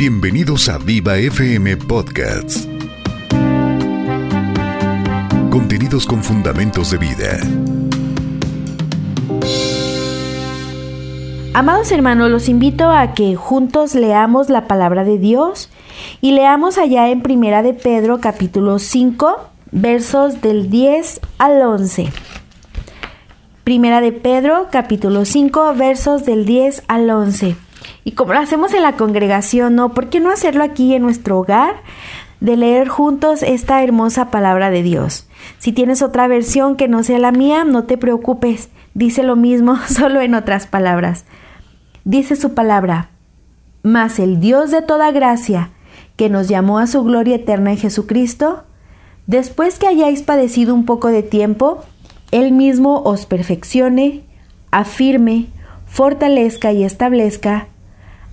Bienvenidos a Viva FM Podcasts. Contenidos con fundamentos de vida. Amados hermanos, los invito a que juntos leamos la palabra de Dios y leamos allá en Primera de Pedro capítulo 5, versos del 10 al 11. Primera de Pedro capítulo 5, versos del 10 al 11. Y como lo hacemos en la congregación, ¿no? ¿Por qué no hacerlo aquí en nuestro hogar? De leer juntos esta hermosa palabra de Dios. Si tienes otra versión que no sea la mía, no te preocupes. Dice lo mismo, solo en otras palabras. Dice su palabra, mas el Dios de toda gracia, que nos llamó a su gloria eterna en Jesucristo, después que hayáis padecido un poco de tiempo, Él mismo os perfeccione, afirme, fortalezca y establezca,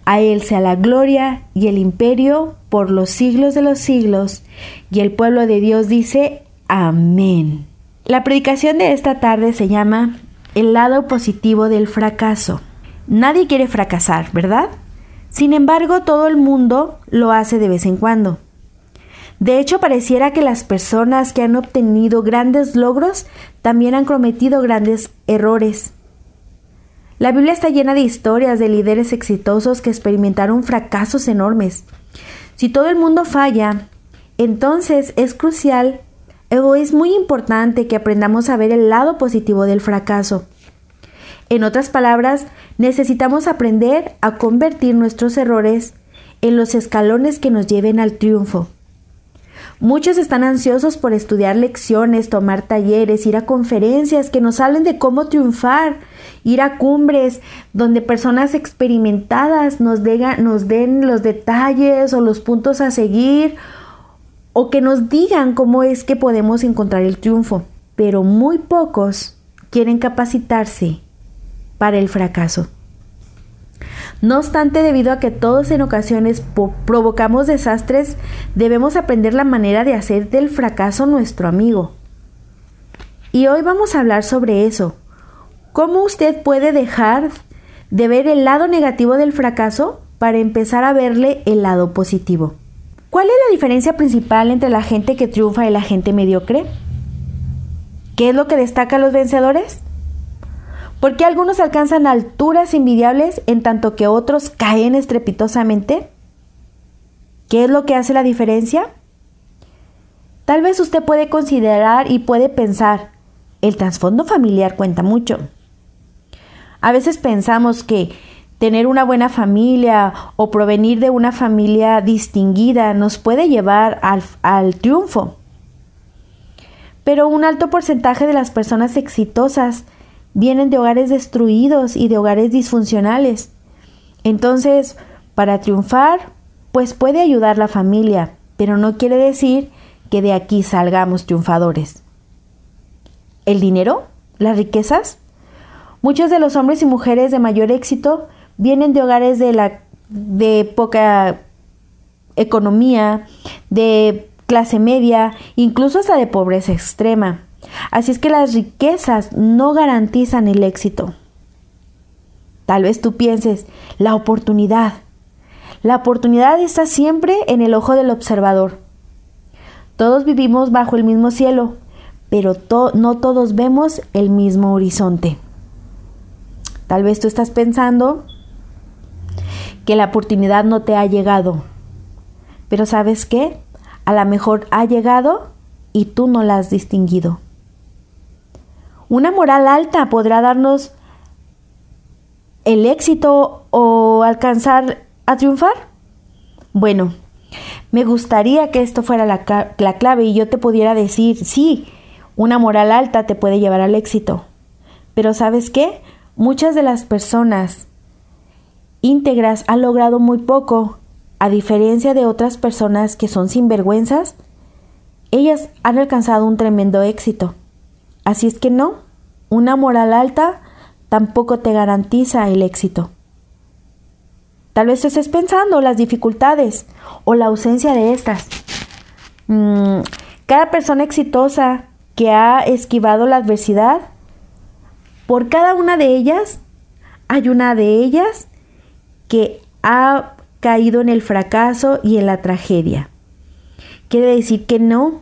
a Él sea la gloria y el imperio por los siglos de los siglos. Y el pueblo de Dios dice, amén. La predicación de esta tarde se llama El lado positivo del fracaso. Nadie quiere fracasar, ¿verdad? Sin embargo, todo el mundo lo hace de vez en cuando. De hecho, pareciera que las personas que han obtenido grandes logros también han cometido grandes errores. La Biblia está llena de historias de líderes exitosos que experimentaron fracasos enormes. Si todo el mundo falla, entonces es crucial o es muy importante que aprendamos a ver el lado positivo del fracaso. En otras palabras, necesitamos aprender a convertir nuestros errores en los escalones que nos lleven al triunfo. Muchos están ansiosos por estudiar lecciones, tomar talleres, ir a conferencias que nos hablen de cómo triunfar, ir a cumbres donde personas experimentadas nos, nos den los detalles o los puntos a seguir o que nos digan cómo es que podemos encontrar el triunfo. Pero muy pocos quieren capacitarse para el fracaso. No obstante, debido a que todos en ocasiones provocamos desastres, debemos aprender la manera de hacer del fracaso nuestro amigo. Y hoy vamos a hablar sobre eso. ¿Cómo usted puede dejar de ver el lado negativo del fracaso para empezar a verle el lado positivo? ¿Cuál es la diferencia principal entre la gente que triunfa y la gente mediocre? ¿Qué es lo que destaca a los vencedores? ¿Por qué algunos alcanzan alturas invidiables en tanto que otros caen estrepitosamente? ¿Qué es lo que hace la diferencia? Tal vez usted puede considerar y puede pensar, el trasfondo familiar cuenta mucho. A veces pensamos que tener una buena familia o provenir de una familia distinguida nos puede llevar al, al triunfo. Pero un alto porcentaje de las personas exitosas vienen de hogares destruidos y de hogares disfuncionales. Entonces, para triunfar, pues puede ayudar la familia, pero no quiere decir que de aquí salgamos triunfadores. ¿El dinero? ¿Las riquezas? Muchos de los hombres y mujeres de mayor éxito vienen de hogares de, la, de poca economía, de clase media, incluso hasta de pobreza extrema. Así es que las riquezas no garantizan el éxito. Tal vez tú pienses, la oportunidad. La oportunidad está siempre en el ojo del observador. Todos vivimos bajo el mismo cielo, pero no todos vemos el mismo horizonte. Tal vez tú estás pensando que la oportunidad no te ha llegado, pero ¿sabes qué? A lo mejor ha llegado y tú no la has distinguido. Una moral alta podrá darnos el éxito o alcanzar a triunfar. Bueno, me gustaría que esto fuera la, clave y yo te pudiera decir, sí, una moral alta te puede llevar al éxito. Pero ¿sabes qué? Muchas de las personas íntegras han logrado muy poco, a diferencia de otras personas que son sinvergüenzas, ellas han alcanzado un tremendo éxito. Así es que no, una moral alta tampoco te garantiza el éxito. Tal vez estés pensando las dificultades o la ausencia de estas. Mm, cada persona exitosa que ha esquivado la adversidad, por cada una de ellas hay una de ellas que ha caído en el fracaso y en la tragedia. Quiere decir que no,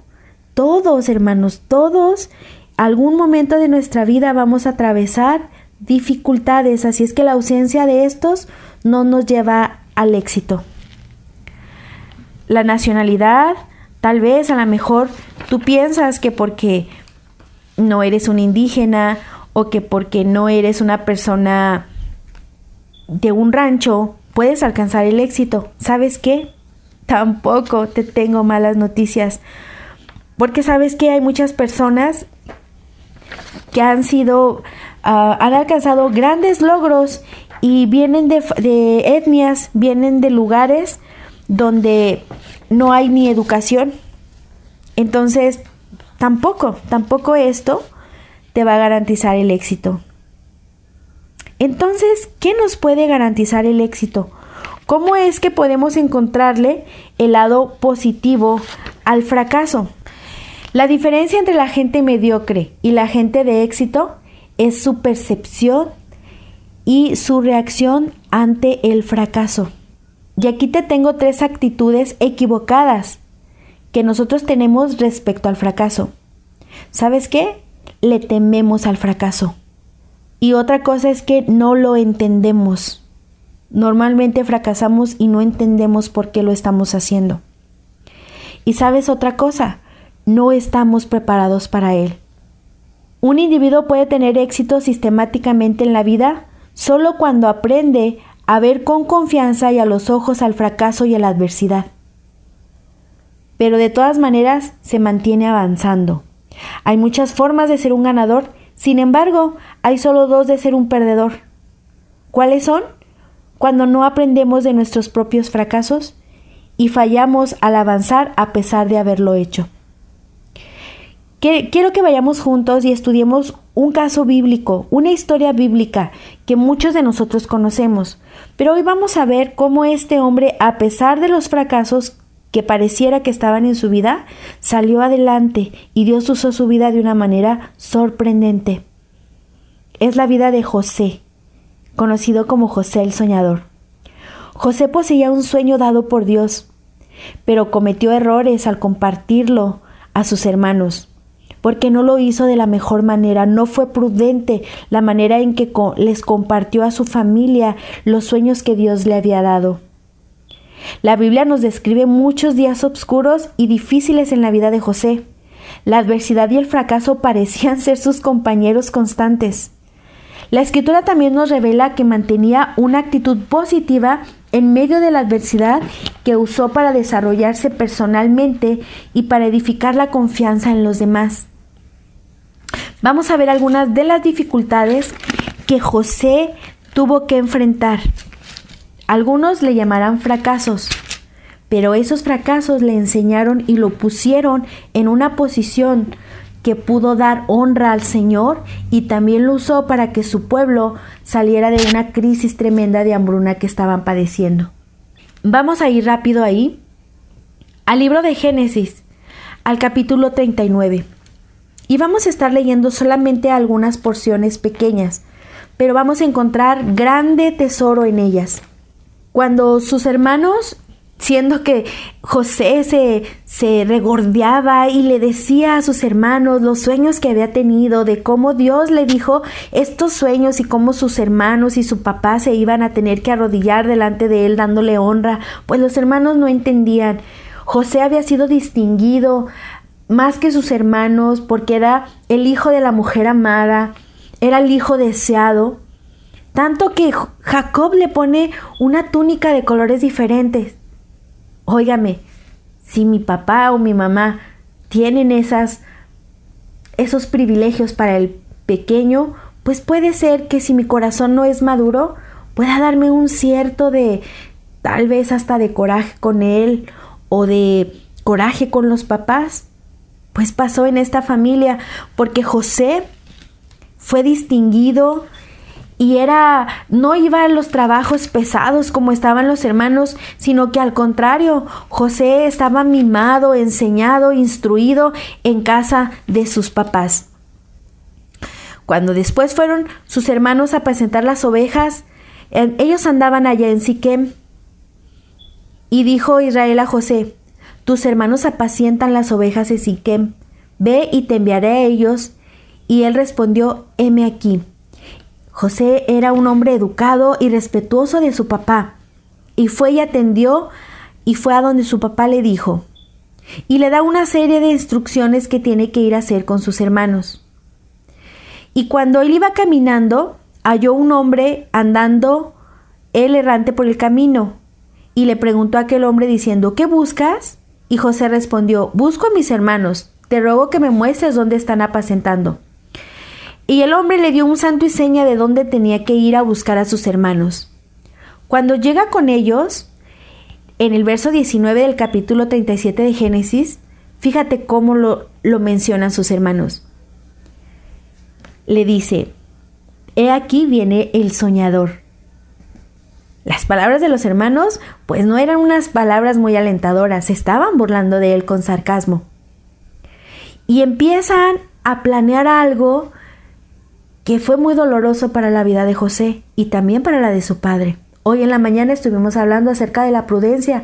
todos hermanos, todos, algún momento de nuestra vida vamos a atravesar dificultades, así es que la ausencia de estos no nos lleva al éxito. La nacionalidad, tal vez a lo mejor tú piensas que porque no eres un indígena o que porque no eres una persona de un rancho puedes alcanzar el éxito. ¿Sabes qué? Tampoco te tengo malas noticias. Porque sabes que hay muchas personas que han sido, ah, han alcanzado grandes logros y vienen de, de etnias, vienen de lugares donde no hay ni educación. Entonces, tampoco, tampoco esto te va a garantizar el éxito. Entonces, ¿qué nos puede garantizar el éxito? ¿Cómo es que podemos encontrarle el lado positivo al fracaso? La diferencia entre la gente mediocre y la gente de éxito es su percepción y su reacción ante el fracaso. Y aquí te tengo tres actitudes equivocadas que nosotros tenemos respecto al fracaso. ¿Sabes qué? Le tememos al fracaso. Y otra cosa es que no lo entendemos. Normalmente fracasamos y no entendemos por qué lo estamos haciendo. Y sabes otra cosa, no estamos preparados para él. Un individuo puede tener éxito sistemáticamente en la vida solo cuando aprende a ver con confianza y a los ojos al fracaso y a la adversidad. Pero de todas maneras se mantiene avanzando. Hay muchas formas de ser un ganador sin embargo, hay solo dos de ser un perdedor. ¿Cuáles son? Cuando no aprendemos de nuestros propios fracasos y fallamos al avanzar a pesar de haberlo hecho. Quiero que vayamos juntos y estudiemos un caso bíblico, una historia bíblica que muchos de nosotros conocemos. Pero hoy vamos a ver cómo este hombre, a pesar de los fracasos que pareciera que estaban en su vida, salió adelante y Dios usó su vida de una manera sorprendente. Es la vida de José, conocido como José el Soñador. José poseía un sueño dado por Dios, pero cometió errores al compartirlo a sus hermanos, porque no lo hizo de la mejor manera, no fue prudente la manera en que les compartió a su familia los sueños que Dios le había dado. La Biblia nos describe muchos días oscuros y difíciles en la vida de José. La adversidad y el fracaso parecían ser sus compañeros constantes. La escritura también nos revela que mantenía una actitud positiva en medio de la adversidad que usó para desarrollarse personalmente y para edificar la confianza en los demás. Vamos a ver algunas de las dificultades que José tuvo que enfrentar. Algunos le llamarán fracasos, pero esos fracasos le enseñaron y lo pusieron en una posición que pudo dar honra al Señor y también lo usó para que su pueblo saliera de una crisis tremenda de hambruna que estaban padeciendo. Vamos a ir rápido ahí al libro de Génesis, al capítulo 39. Y vamos a estar leyendo solamente algunas porciones pequeñas, pero vamos a encontrar grande tesoro en ellas. Cuando sus hermanos, siendo que José se, se regordeaba y le decía a sus hermanos los sueños que había tenido, de cómo Dios le dijo estos sueños y cómo sus hermanos y su papá se iban a tener que arrodillar delante de él dándole honra, pues los hermanos no entendían. José había sido distinguido más que sus hermanos porque era el hijo de la mujer amada, era el hijo deseado. Tanto que Jacob le pone una túnica de colores diferentes. Óigame, si mi papá o mi mamá tienen esas esos privilegios para el pequeño, pues puede ser que si mi corazón no es maduro, pueda darme un cierto de tal vez hasta de coraje con él o de coraje con los papás. Pues pasó en esta familia porque José fue distinguido y era no iba a los trabajos pesados como estaban los hermanos, sino que al contrario, José estaba mimado, enseñado, instruido en casa de sus papás. Cuando después fueron sus hermanos a presentar las ovejas, ellos andaban allá en Siquem Y dijo Israel a José, tus hermanos apacientan las ovejas de Siquem, ve y te enviaré a ellos. Y él respondió, heme aquí. José era un hombre educado y respetuoso de su papá, y fue y atendió y fue a donde su papá le dijo, y le da una serie de instrucciones que tiene que ir a hacer con sus hermanos. Y cuando él iba caminando, halló un hombre andando él errante por el camino, y le preguntó a aquel hombre diciendo, ¿qué buscas? Y José respondió, busco a mis hermanos, te ruego que me muestres dónde están apacentando. Y el hombre le dio un santo y seña de dónde tenía que ir a buscar a sus hermanos. Cuando llega con ellos, en el verso 19 del capítulo 37 de Génesis, fíjate cómo lo, lo mencionan sus hermanos. Le dice, He aquí viene el soñador. Las palabras de los hermanos, pues no eran unas palabras muy alentadoras, estaban burlando de él con sarcasmo. Y empiezan a planear algo que fue muy doloroso para la vida de José y también para la de su padre. Hoy en la mañana estuvimos hablando acerca de la prudencia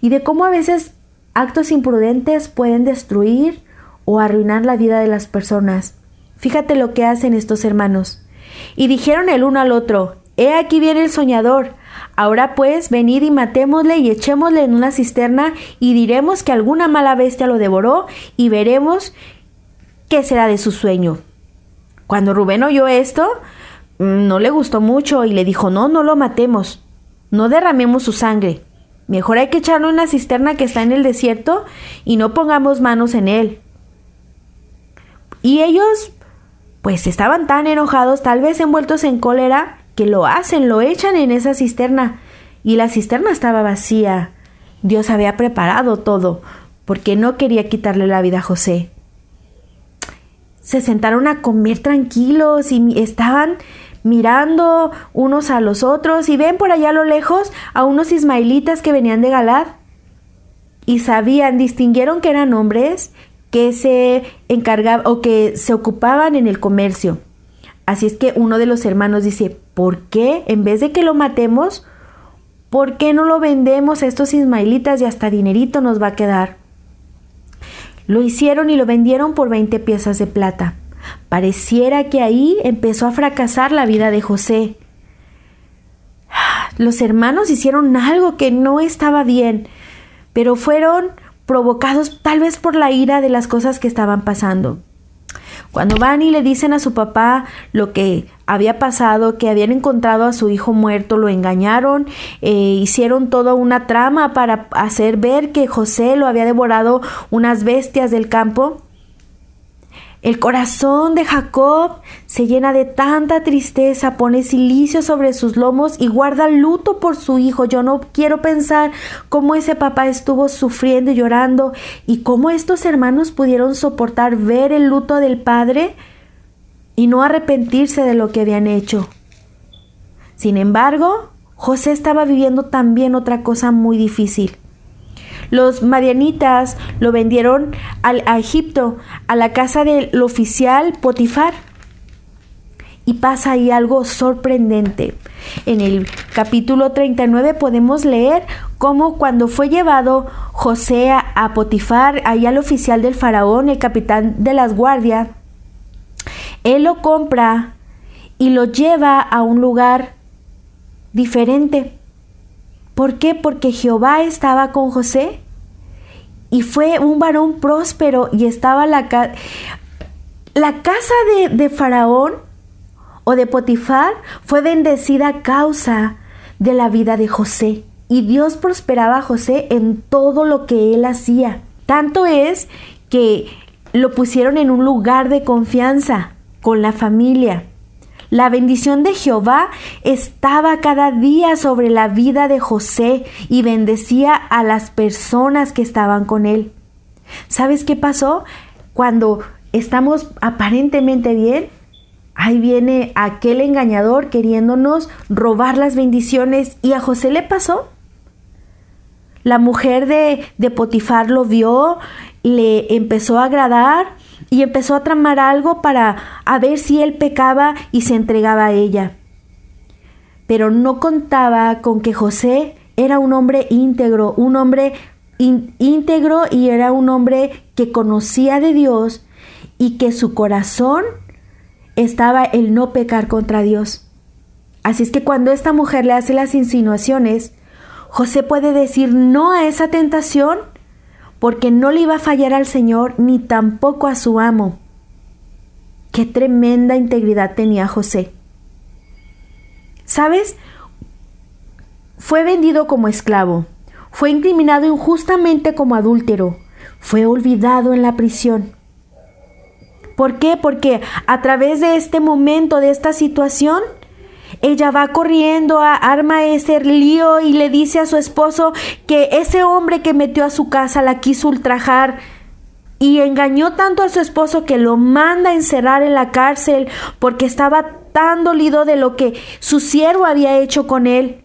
y de cómo a veces actos imprudentes pueden destruir o arruinar la vida de las personas. Fíjate lo que hacen estos hermanos. Y dijeron el uno al otro, He aquí viene el soñador, Ahora pues, venid y matémosle y echémosle en una cisterna y diremos que alguna mala bestia lo devoró y veremos qué será de su sueño. Cuando Rubén oyó esto, mm, no le gustó mucho y le dijo, no, no lo matemos, no derramemos su sangre. Mejor hay que echarlo en una cisterna que está en el desierto y no pongamos manos en él. Y ellos, pues estaban tan enojados, tal vez envueltos en cólera, que lo hacen, lo echan en esa cisterna y la cisterna estaba vacía. Dios había preparado todo porque no quería quitarle la vida a José. Se sentaron a comer tranquilos y estaban mirando unos a los otros y ven por allá a lo lejos a unos ismaelitas que venían de Galad y sabían, distinguieron que eran hombres que se encargaban o que se ocupaban en el comercio. Así es que uno de los hermanos dice, ¿por qué en vez de que lo matemos, ¿por qué no lo vendemos a estos ismaelitas y hasta dinerito nos va a quedar? Lo hicieron y lo vendieron por 20 piezas de plata. Pareciera que ahí empezó a fracasar la vida de José. Los hermanos hicieron algo que no estaba bien, pero fueron provocados tal vez por la ira de las cosas que estaban pasando. Cuando van y le dicen a su papá lo que había pasado, que habían encontrado a su hijo muerto, lo engañaron, eh, hicieron toda una trama para hacer ver que José lo había devorado unas bestias del campo. El corazón de Jacob se llena de tanta tristeza, pone silicio sobre sus lomos y guarda luto por su hijo. Yo no quiero pensar cómo ese papá estuvo sufriendo y llorando y cómo estos hermanos pudieron soportar ver el luto del padre y no arrepentirse de lo que habían hecho. Sin embargo, José estaba viviendo también otra cosa muy difícil. Los madianitas lo vendieron al, a Egipto, a la casa del oficial Potifar. Y pasa ahí algo sorprendente. En el capítulo 39 podemos leer cómo cuando fue llevado José a, Potifar, ahí al oficial del faraón, el capitán de las guardias, él lo compra y lo lleva a un lugar diferente. ¿Por qué? Porque Jehová estaba con José y fue un varón próspero y estaba la, la casa de, de Faraón o de Potifar fue bendecida a causa de la vida de José. Y Dios prosperaba a José en todo lo que él hacía. Tanto es que lo pusieron en un lugar de confianza con la familia. La bendición de Jehová estaba cada día sobre la vida de José y bendecía a las personas que estaban con él. ¿Sabes qué pasó? Cuando estamos aparentemente bien, ahí viene aquel engañador queriéndonos robar las bendiciones y a José le pasó. La mujer de, de Potifar lo vio, le empezó a agradar y empezó a tramar algo para a ver si él pecaba y se entregaba a ella. Pero no contaba con que José era un hombre íntegro, un hombre íntegro y era un hombre que conocía de Dios y que su corazón estaba el no pecar contra Dios. Así es que cuando esta mujer le hace las insinuaciones, José puede decir no a esa tentación porque no le iba a fallar al Señor ni tampoco a su amo. Qué tremenda integridad tenía José. ¿Sabes? Fue vendido como esclavo, fue incriminado injustamente como adúltero, fue olvidado en la prisión. ¿Por qué? Porque a través de este momento, de esta situación, ella va corriendo, a, arma ese lío y le dice a su esposo que ese hombre que metió a su casa la quiso ultrajar y engañó tanto a su esposo que lo manda a encerrar en la cárcel porque estaba tan dolido de lo que su siervo había hecho con él.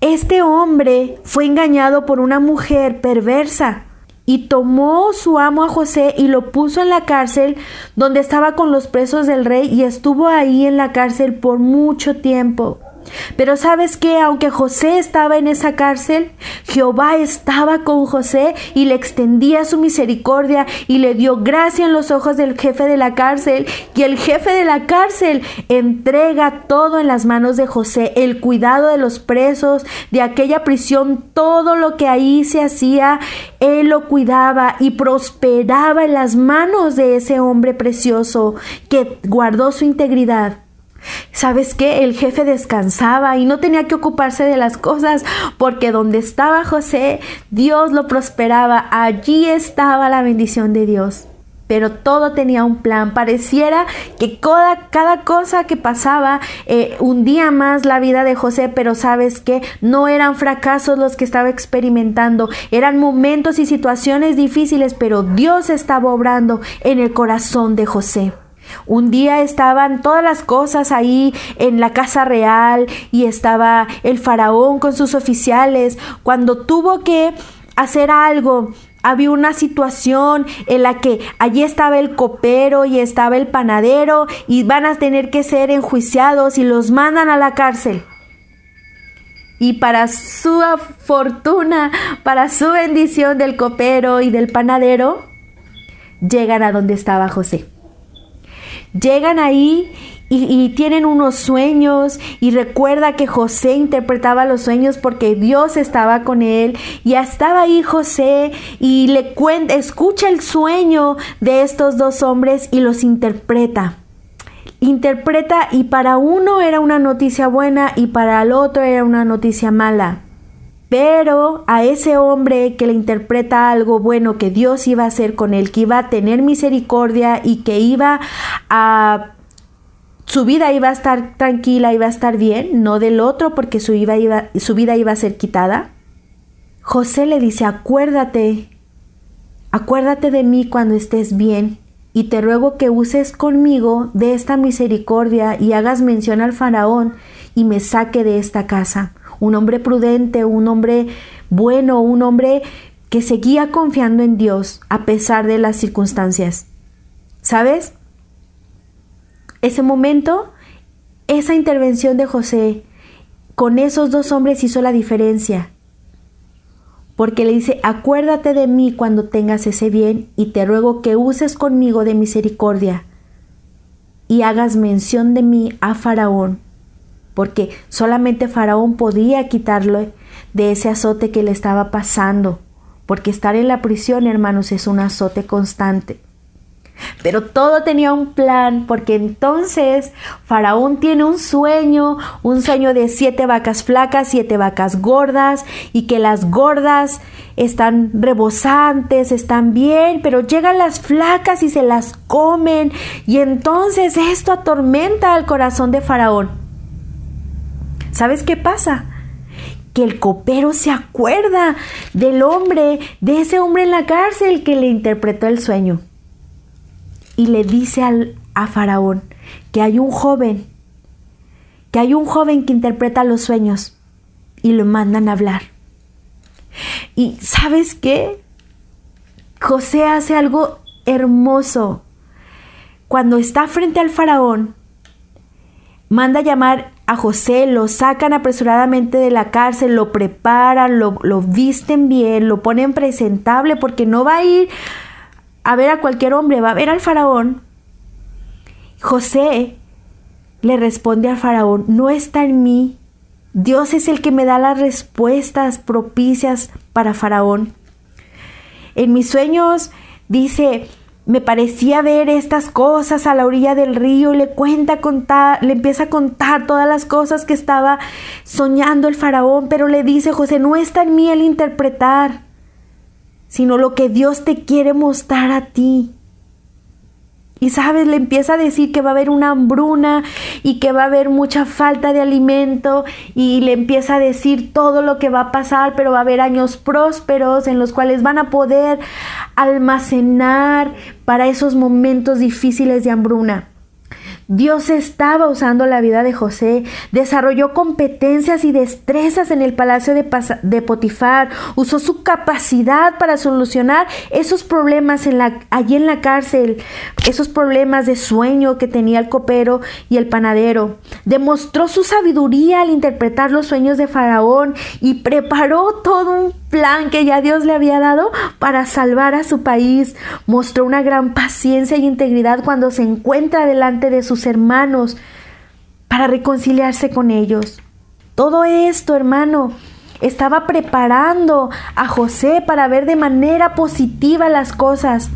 Este hombre fue engañado por una mujer perversa y tomó su amo a José y lo puso en la cárcel donde estaba con los presos del rey y estuvo ahí en la cárcel por mucho tiempo. Pero sabes que aunque José estaba en esa cárcel, Jehová estaba con José y le extendía su misericordia y le dio gracia en los ojos del jefe de la cárcel. Y el jefe de la cárcel entrega todo en las manos de José, el cuidado de los presos, de aquella prisión, todo lo que ahí se hacía, él lo cuidaba y prosperaba en las manos de ese hombre precioso que guardó su integridad. ¿Sabes qué? El jefe descansaba y no tenía que ocuparse de las cosas porque donde estaba José, Dios lo prosperaba. Allí estaba la bendición de Dios. Pero todo tenía un plan. Pareciera que cada, cosa que pasaba eh, hundía más la vida de José, pero sabes que no eran fracasos los que estaba experimentando, eran momentos y situaciones difíciles, pero Dios estaba obrando en el corazón de José. Un día estaban todas las cosas ahí en la casa real y estaba el faraón con sus oficiales. Cuando tuvo que hacer algo, había una situación en la que allí estaba el copero y estaba el panadero y van a tener que ser enjuiciados y los mandan a la cárcel. Y para su fortuna, para su bendición del copero y del panadero, llegan a donde estaba José. Llegan ahí y, tienen unos sueños y recuerda que José interpretaba los sueños porque Dios estaba con él y estaba ahí José y le cuenta, escucha el sueño de estos dos hombres y los interpreta. Interpreta y para uno era una noticia buena y para el otro era una noticia mala. Pero a ese hombre que le interpreta algo bueno que Dios iba a hacer con él, que iba a tener misericordia y que iba a su vida iba a estar tranquila, iba a estar bien, no del otro porque su, su vida iba a ser quitada. José le dice, acuérdate, acuérdate de mí cuando estés bien y te ruego que uses conmigo de esta misericordia y hagas mención al faraón y me saque de esta casa un hombre prudente, un hombre bueno, un hombre que seguía confiando en Dios a pesar de las circunstancias. ¿Sabes? Ese momento, esa intervención de José con esos dos hombres hizo la diferencia. Porque le dice, acuérdate de mí cuando tengas ese bien y te ruego que uses conmigo de misericordia y hagas mención de mí a Faraón porque solamente Faraón podía quitarlo de ese azote que le estaba pasando, porque estar en la prisión, hermanos, es un azote constante. Pero todo tenía un plan, porque entonces Faraón tiene un sueño, un sueño de siete vacas flacas, siete vacas gordas, y que las gordas están rebosantes, están bien, pero llegan las flacas y se las comen, y entonces esto atormenta al corazón de Faraón. ¿Sabes qué pasa? Que el copero se acuerda del hombre, de ese hombre en la cárcel que le interpretó el sueño. Y le dice al, a Faraón que hay un joven, que hay un joven que interpreta los sueños y lo mandan a hablar. Y sabes qué? José hace algo hermoso. Cuando está frente al faraón, manda llamar a José, lo sacan apresuradamente de la cárcel, lo preparan, lo, lo, visten bien, lo ponen presentable, porque no va a ir a ver a cualquier hombre, va a ver al faraón. José le responde al faraón, no está en mí. Dios es el que me da las respuestas propicias para faraón. En mis sueños dice, me parecía ver estas cosas a la orilla del río y le cuenta contar, le empieza a contar todas las cosas que estaba soñando el faraón, pero le dice José, no está en mí el interpretar, sino lo que Dios te quiere mostrar a ti. Y sabes, le empieza a decir que va a haber una hambruna y que va a haber mucha falta de alimento y le empieza a decir todo lo que va a pasar, pero va a haber años prósperos en los cuales van a poder almacenar para esos momentos difíciles de hambruna. Dios estaba usando la vida de José, desarrolló competencias y destrezas en el palacio de, Potifar, usó su capacidad para solucionar esos problemas en la, allí en la cárcel, esos problemas de sueño que tenía el copero y el panadero. Demostró su sabiduría al interpretar los sueños de Faraón y preparó todo un plan que ya Dios le había dado para salvar a su país. Mostró una gran paciencia y integridad cuando se encuentra delante de sus hermanos para reconciliarse con ellos. Todo esto, hermano, estaba preparando a José para ver de manera positiva las cosas.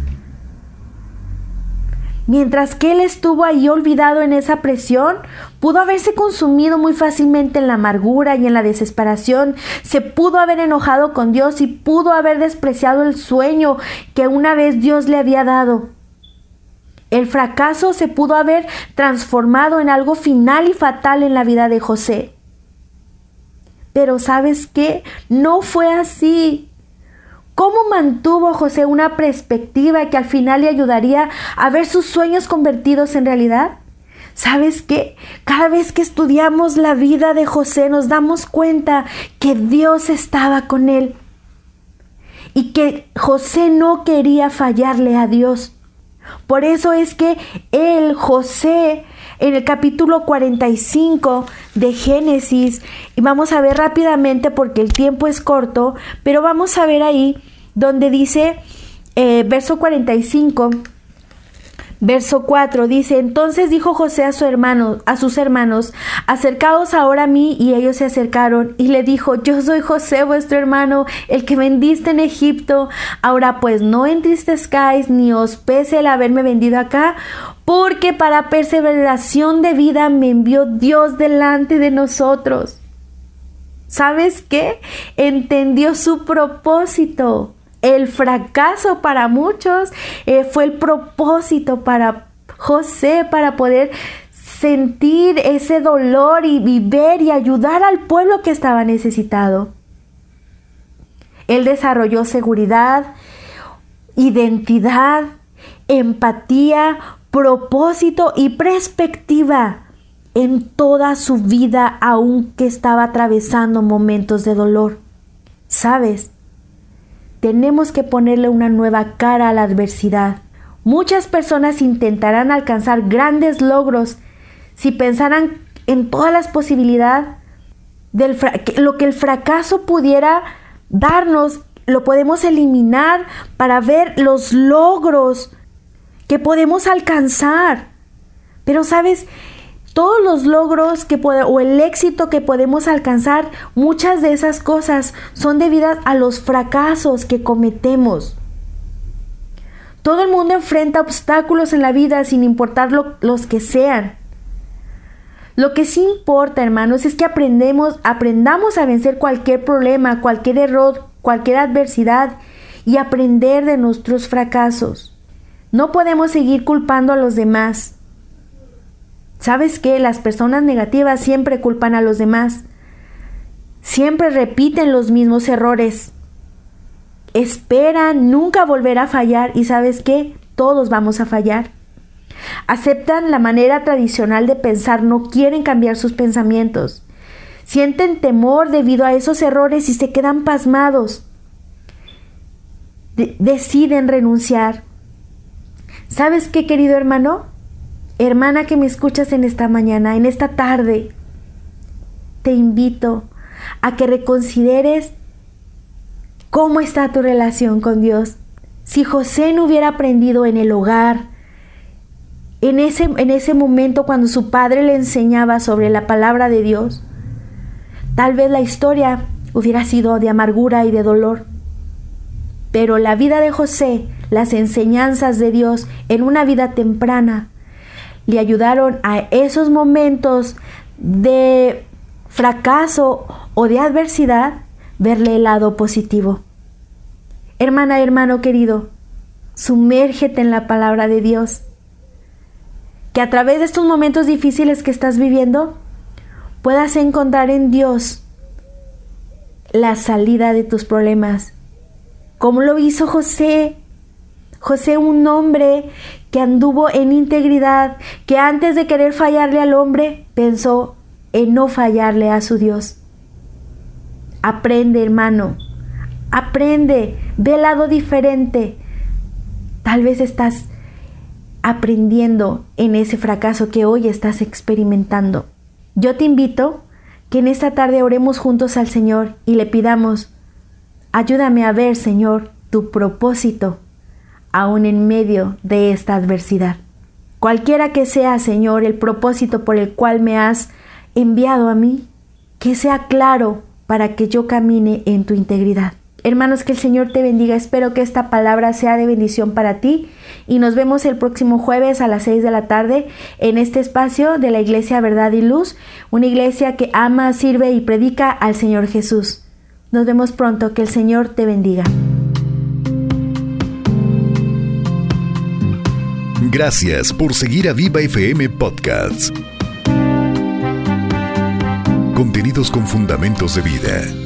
Mientras que él estuvo ahí olvidado en esa presión, pudo haberse consumido muy fácilmente en la amargura y en la desesperación, se pudo haber enojado con Dios y pudo haber despreciado el sueño que una vez Dios le había dado. El fracaso se pudo haber transformado en algo final y fatal en la vida de José. Pero sabes qué? No fue así. ¿Cómo mantuvo José una perspectiva que al final le ayudaría a ver sus sueños convertidos en realidad? ¿Sabes qué? Cada vez que estudiamos la vida de José nos damos cuenta que Dios estaba con él y que José no quería fallarle a Dios. Por eso es que él, José, en el capítulo 45 de Génesis, y vamos a ver rápidamente porque el tiempo es corto, pero vamos a ver ahí donde dice, eh, verso 45, Verso 4 dice, entonces dijo José a su hermano, sus hermanos, acercaos ahora a mí, y ellos se acercaron, y le dijo, yo soy José vuestro hermano, el que vendiste en Egipto, ahora pues no entristezcáis ni os pese el haberme vendido acá, porque para perseveración de vida me envió Dios delante de nosotros. ¿Sabes qué? Entendió su propósito. El fracaso para muchos eh, fue el propósito para José para poder sentir ese dolor y vivir y ayudar al pueblo que estaba necesitado. Él desarrolló seguridad, identidad, empatía, propósito y perspectiva en toda su vida aunque estaba atravesando momentos de dolor. ¿Sabes? Tenemos que ponerle una nueva cara a la adversidad. Muchas personas intentarán alcanzar grandes logros si pensaran en todas las posibilidades de lo que el fracaso pudiera darnos, lo podemos eliminar para ver los logros que podemos alcanzar. Pero sabes, todos los logros que o el éxito que podemos alcanzar, muchas de esas cosas son debidas a los fracasos que cometemos. Todo el mundo enfrenta obstáculos en la vida sin importar los que sean. Lo que sí importa, hermanos, es que aprendemos, aprendamos a vencer cualquier problema, cualquier error, cualquier adversidad y aprender de nuestros fracasos. No podemos seguir culpando a los demás. ¿Sabes qué? Las personas negativas siempre culpan a los demás. Siempre repiten los mismos errores. Esperan nunca volver a fallar y sabes qué? Todos vamos a fallar. Aceptan la manera tradicional de pensar, no quieren cambiar sus pensamientos. Sienten temor debido a esos errores y se quedan pasmados. deciden renunciar. ¿Sabes qué, querido hermano? Hermana que me escuchas en esta mañana, en esta tarde, te invito a que reconsideres cómo está tu relación con Dios. Si José no hubiera aprendido en el hogar, en ese, en ese momento cuando su padre le enseñaba sobre la palabra de Dios, tal vez la historia hubiera sido de amargura y de dolor. Pero la vida de José, las enseñanzas de Dios en una vida temprana, le ayudaron a esos momentos de fracaso o de adversidad verle el lado positivo. Hermana, hermano querido, sumérgete en la palabra de Dios. Que a través de estos momentos difíciles que estás viviendo, puedas encontrar en Dios la salida de tus problemas. Como lo hizo José. José, un hombre que anduvo en integridad, que antes de querer fallarle al hombre, pensó en no fallarle a su Dios. Aprende, hermano. Aprende. Ve el lado diferente. Tal vez estás aprendiendo en ese fracaso que hoy estás experimentando. Yo te invito que en esta tarde oremos juntos al Señor y le pidamos, ayúdame a ver, Señor, tu propósito aún en medio de esta adversidad. Cualquiera que sea, Señor, el propósito por el cual me has enviado a mí, que sea claro para que yo camine en tu integridad. Hermanos, que el Señor te bendiga. Espero que esta palabra sea de bendición para ti y nos vemos el próximo jueves a las 6 de la tarde en este espacio de la Iglesia Verdad y Luz, una iglesia que ama, sirve y predica al Señor Jesús. Nos vemos pronto. Que el Señor te bendiga. Gracias por seguir a Viva FM Podcasts. Contenidos con fundamentos de vida.